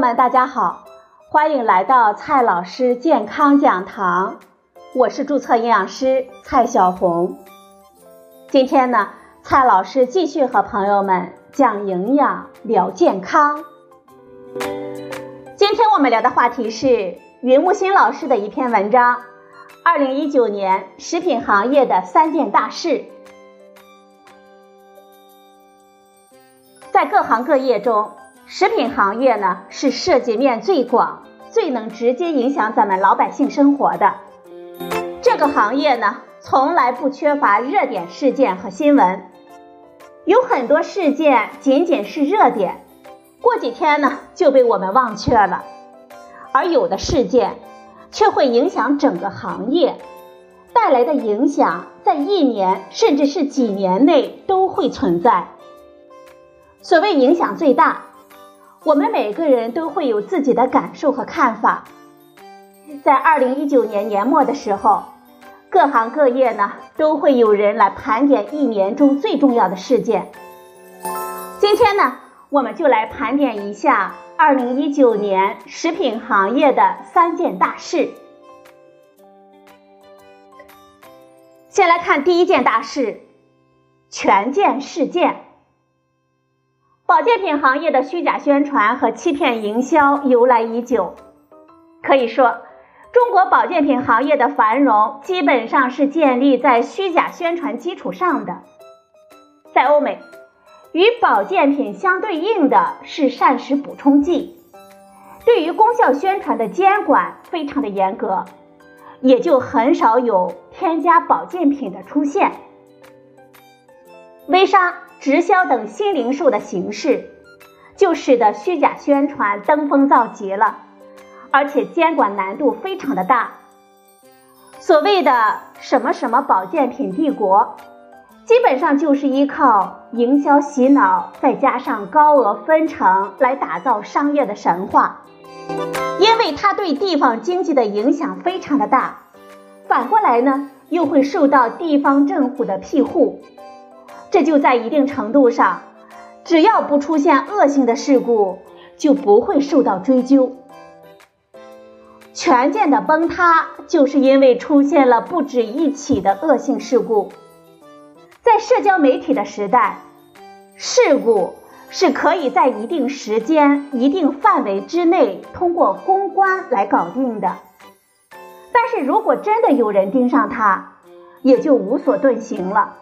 们，大家好，欢迎来到蔡老师健康讲堂，我是注册营养师蔡小红。今天呢，蔡老师继续和朋友们讲营养、聊健康。今天我们聊的话题是云木心老师的一篇文章：二零一九年食品行业的三件大事。在各行各业中，食品行业呢是涉及面最广、最能直接影响咱们老百姓生活的。这个行业呢，从来不缺乏热点事件和新闻，有很多事件仅仅是热点，过几天呢就被我们忘却了；而有的事件却会影响整个行业，带来的影响在一年甚至是几年内都会存在。所谓影响最大，我们每个人都会有自己的感受和看法。在二零一九年年末的时候，各行各业呢都会有人来盘点一年中最重要的事件。今天呢，我们就来盘点一下二零一九年食品行业的三件大事。先来看第一件大事：权健事件。保健品行业的虚假宣传和欺骗营销由来已久，可以说，中国保健品行业的繁荣基本上是建立在虚假宣传基础上的。在欧美，与保健品相对应的是膳食补充剂，对于功效宣传的监管非常的严格，也就很少有添加保健品的出现。微商。直销等新零售的形式，就使得虚假宣传登峰造极了，而且监管难度非常的大。所谓的什么什么保健品帝国，基本上就是依靠营销洗脑，再加上高额分成来打造商业的神话。因为它对地方经济的影响非常的大，反过来呢，又会受到地方政府的庇护。这就在一定程度上，只要不出现恶性的事故，就不会受到追究。权健的崩塌，就是因为出现了不止一起的恶性事故。在社交媒体的时代，事故是可以在一定时间、一定范围之内通过公关来搞定的。但是如果真的有人盯上他，也就无所遁形了。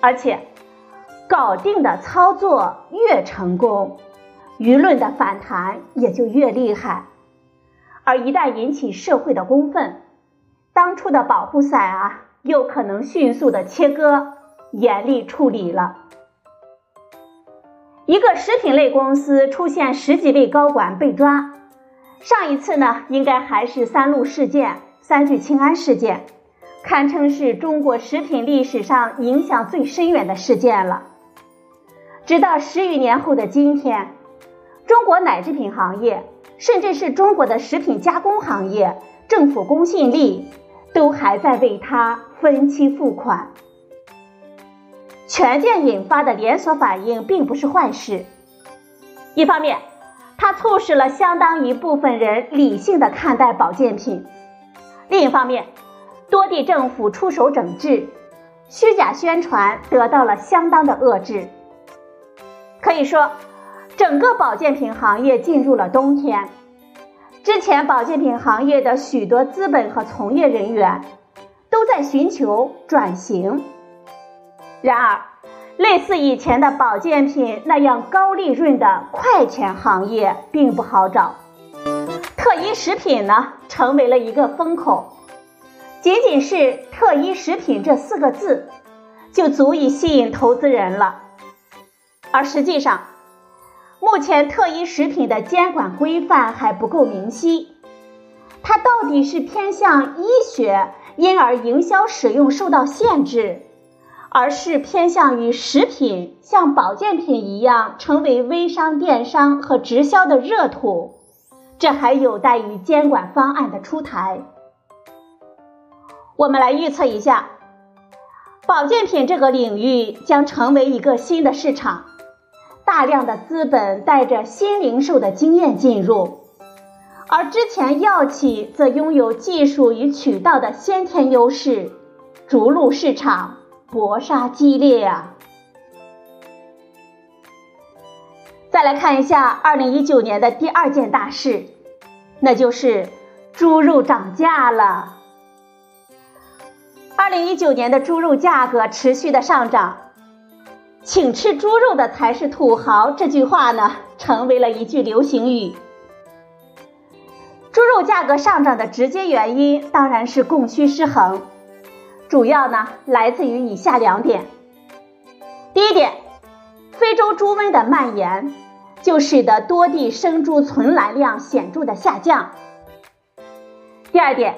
而且，搞定的操作越成功，舆论的反弹也就越厉害。而一旦引起社会的公愤，当初的保护伞啊，又可能迅速的切割，严厉处理了。一个食品类公司出现十几位高管被抓，上一次呢，应该还是三鹿事件、三聚氰胺事件。堪称是中国食品历史上影响最深远的事件了。直到十余年后的今天，中国奶制品行业，甚至是中国的食品加工行业，政府公信力都还在为它分期付款。权健引发的连锁反应并不是坏事。一方面，它促使了相当一部分人理性的看待保健品；另一方面，多地政府出手整治，虚假宣传得到了相当的遏制。可以说，整个保健品行业进入了冬天。之前，保健品行业的许多资本和从业人员都在寻求转型。然而，类似以前的保健品那样高利润的快钱行业并不好找。特医食品呢，成为了一个风口。仅仅是“特医食品”这四个字，就足以吸引投资人了。而实际上，目前特医食品的监管规范还不够明晰。它到底是偏向医学，因而营销使用受到限制，而是偏向于食品，像保健品一样成为微商、电商和直销的热土？这还有待于监管方案的出台。我们来预测一下，保健品这个领域将成为一个新的市场，大量的资本带着新零售的经验进入，而之前药企则拥有技术与渠道的先天优势，逐鹿市场，搏杀激烈啊！再来看一下二零一九年的第二件大事，那就是猪肉涨价了。二零一九年的猪肉价格持续的上涨。请吃猪肉的才是土豪，这句话呢，成为了一句流行语。猪肉价格上涨的直接原因当然是供需失衡，主要呢来自于以下两点。第一点，非洲猪瘟的蔓延，就使得多地生猪存栏量显著的下降。第二点，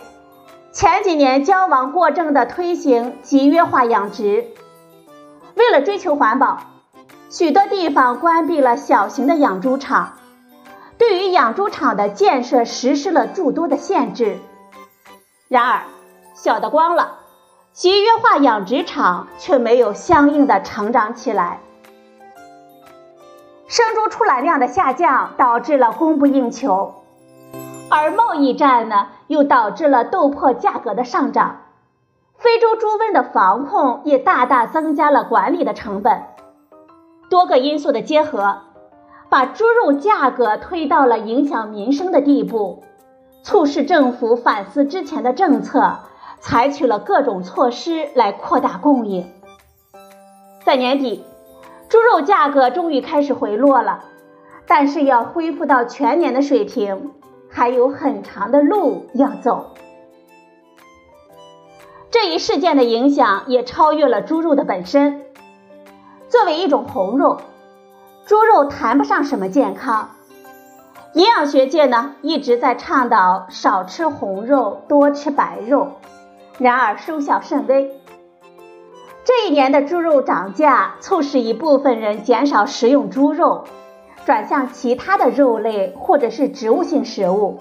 前几年交王过正的推行集约化养殖。为了追求环保，许多地方关闭了小型的养猪场，对于养猪场的建设实施了诸多的限制。然而，小的光了，集约化养殖场却没有相应的成长起来。生猪出栏量的下降导致了供不应求，而贸易战呢，又导致了豆粕价格的上涨。非洲猪瘟的防控也大大增加了管理的成本，多个因素的结合，把猪肉价格推到了影响民生的地步，促使政府反思之前的政策，采取了各种措施来扩大供应。在年底，猪肉价格终于开始回落了，但是要恢复到全年的水平，还有很长的路要走。这一事件的影响也超越了猪肉的本身。作为一种红肉，猪肉谈不上什么健康。营养学界呢一直在倡导少吃红肉，多吃白肉，然而收效甚微。这一年的猪肉涨价，促使一部分人减少食用猪肉，转向其他的肉类或者是植物性食物，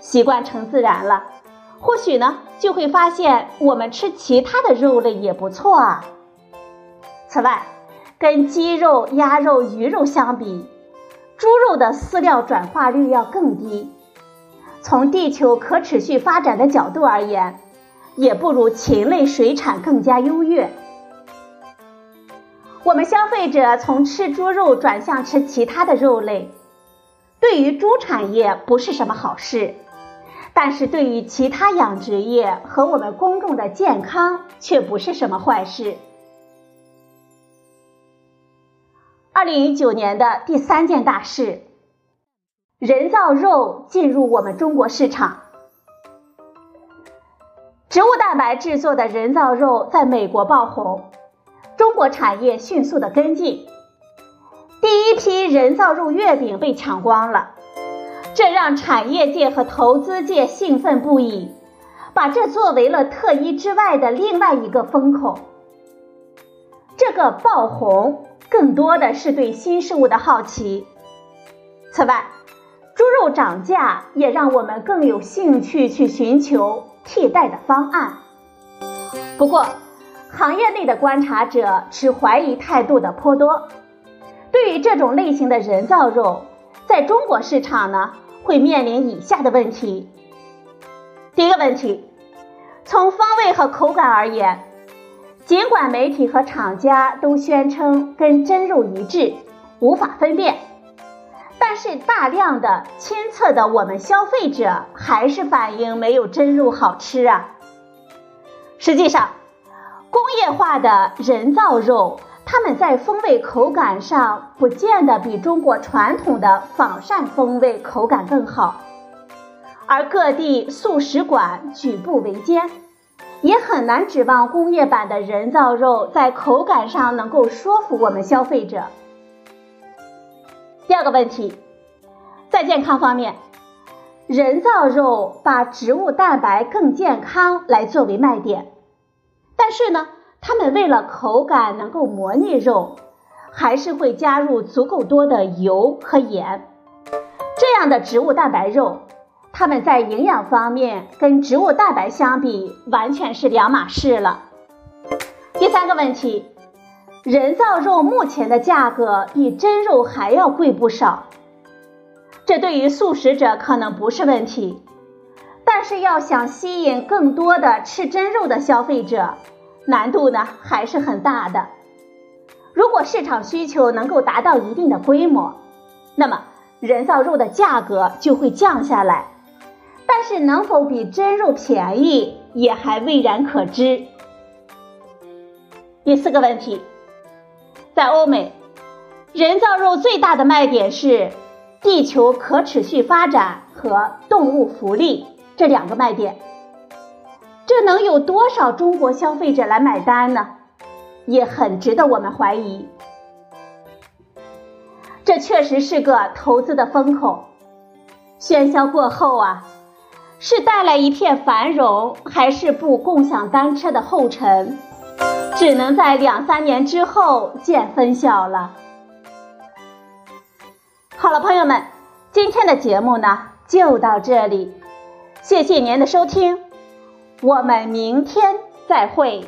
习惯成自然了。或许呢，就会发现我们吃其他的肉类也不错啊。此外，跟鸡肉、鸭肉、鱼肉相比，猪肉的饲料转化率要更低。从地球可持续发展的角度而言，也不如禽类水产更加优越。我们消费者从吃猪肉转向吃其他的肉类，对于猪产业不是什么好事。但是对于其他养殖业和我们公众的健康，却不是什么坏事。二零一九年的第三件大事，人造肉进入我们中国市场。植物蛋白制作的人造肉在美国爆红，中国产业迅速的跟进，第一批人造肉月饼被抢光了。这让产业界和投资界兴奋不已，把这作为了特一之外的另外一个风口。这个爆红更多的是对新事物的好奇。此外，猪肉涨价也让我们更有兴趣去寻求替代的方案。不过，行业内的观察者持怀疑态度的颇多。对于这种类型的人造肉，在中国市场呢？会面临以下的问题。第一个问题，从风味和口感而言，尽管媒体和厂家都宣称跟真肉一致，无法分辨，但是大量的亲测的我们消费者还是反映没有真肉好吃啊。实际上，工业化的人造肉。它们在风味口感上不见得比中国传统的仿膳风味口感更好，而各地素食馆举步维艰，也很难指望工业版的人造肉在口感上能够说服我们消费者。第二个问题，在健康方面，人造肉把植物蛋白更健康来作为卖点，但是呢？他们为了口感能够磨腻肉，还是会加入足够多的油和盐。这样的植物蛋白肉，它们在营养方面跟植物蛋白相比，完全是两码事了。第三个问题，人造肉目前的价格比真肉还要贵不少。这对于素食者可能不是问题，但是要想吸引更多的吃真肉的消费者，难度呢还是很大的。如果市场需求能够达到一定的规模，那么人造肉的价格就会降下来。但是能否比真肉便宜，也还未然可知。第四个问题，在欧美，人造肉最大的卖点是。地球可持续发展和动物福利这两个卖点，这能有多少中国消费者来买单呢？也很值得我们怀疑。这确实是个投资的风口，喧嚣过后啊，是带来一片繁荣，还是步共享单车的后尘，只能在两三年之后见分晓了。好了，朋友们，今天的节目呢就到这里，谢谢您的收听，我们明天再会。